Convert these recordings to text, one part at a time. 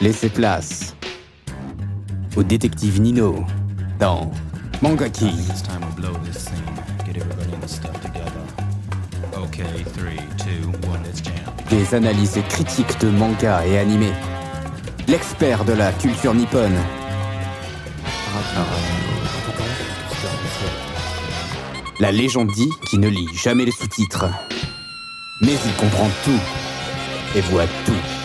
Laissez place au détective Nino dans Mangaki. Des analyses critiques de manga et animés. L'expert de la culture nippone. La légende dit qu'il ne lit jamais les sous-titres. Mais il comprend tout et voit tout.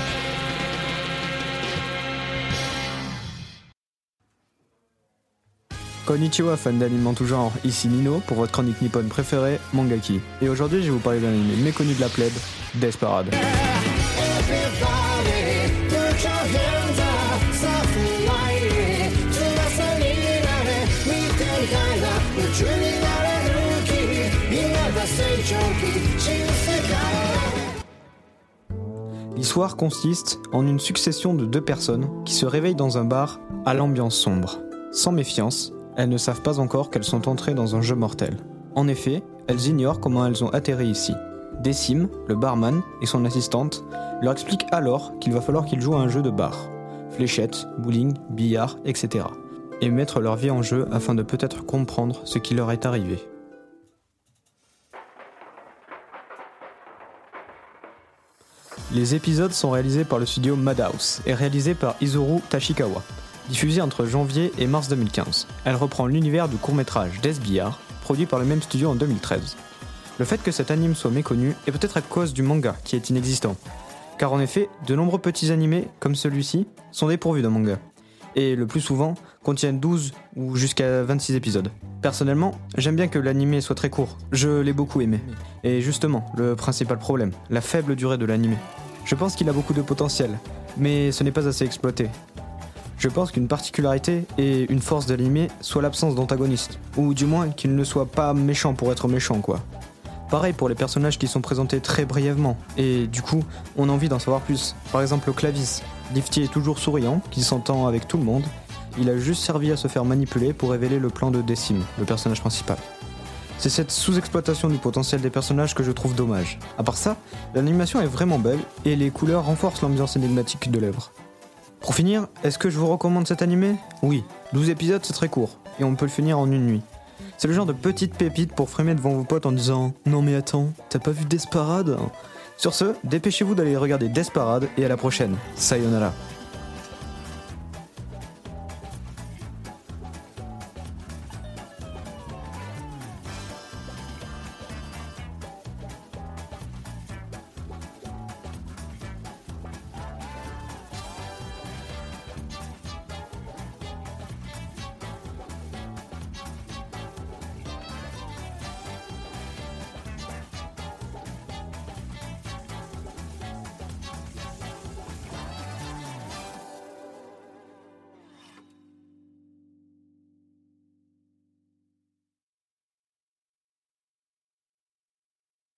Konnichiwa fans d'anime en tout genre, ici Nino pour votre chronique nippone préférée, Mangaki. Et aujourd'hui je vais vous parler d'un anime méconnu de la plèbe, Desperate. L'histoire consiste en une succession de deux personnes qui se réveillent dans un bar à l'ambiance sombre. Sans méfiance, elles ne savent pas encore qu'elles sont entrées dans un jeu mortel. En effet, elles ignorent comment elles ont atterri ici. Décime, le barman et son assistante leur expliquent alors qu'il va falloir qu'ils jouent à un jeu de bar. Fléchettes, bowling, billard, etc. Et mettre leur vie en jeu afin de peut-être comprendre ce qui leur est arrivé. Les épisodes sont réalisés par le studio Madhouse et réalisés par Izuru Tashikawa. Diffusée entre janvier et mars 2015, elle reprend l'univers du court-métrage Death produit par le même studio en 2013. Le fait que cet anime soit méconnu est peut-être à cause du manga qui est inexistant. Car en effet, de nombreux petits animés, comme celui-ci, sont dépourvus d'un manga. Et le plus souvent, contiennent 12 ou jusqu'à 26 épisodes. Personnellement, j'aime bien que l'animé soit très court. Je l'ai beaucoup aimé. Et justement, le principal problème, la faible durée de l'animé. Je pense qu'il a beaucoup de potentiel, mais ce n'est pas assez exploité. Je pense qu'une particularité et une force de soit l'absence d'antagoniste, ou du moins qu'il ne soit pas méchant pour être méchant quoi. Pareil pour les personnages qui sont présentés très brièvement, et du coup, on a envie d'en savoir plus. Par exemple, le Clavis. Lifty est toujours souriant, qui s'entend avec tout le monde. Il a juste servi à se faire manipuler pour révéler le plan de Décime, le personnage principal. C'est cette sous-exploitation du potentiel des personnages que je trouve dommage. À part ça, l'animation est vraiment belle et les couleurs renforcent l'ambiance énigmatique de l'œuvre. Pour finir, est-ce que je vous recommande cet animé? Oui, 12 épisodes c'est très court, et on peut le finir en une nuit. C'est le genre de petite pépite pour frimer devant vos potes en disant Non mais attends, t'as pas vu Desparade? Sur ce, dépêchez-vous d'aller regarder Desparade et à la prochaine. Sayonara.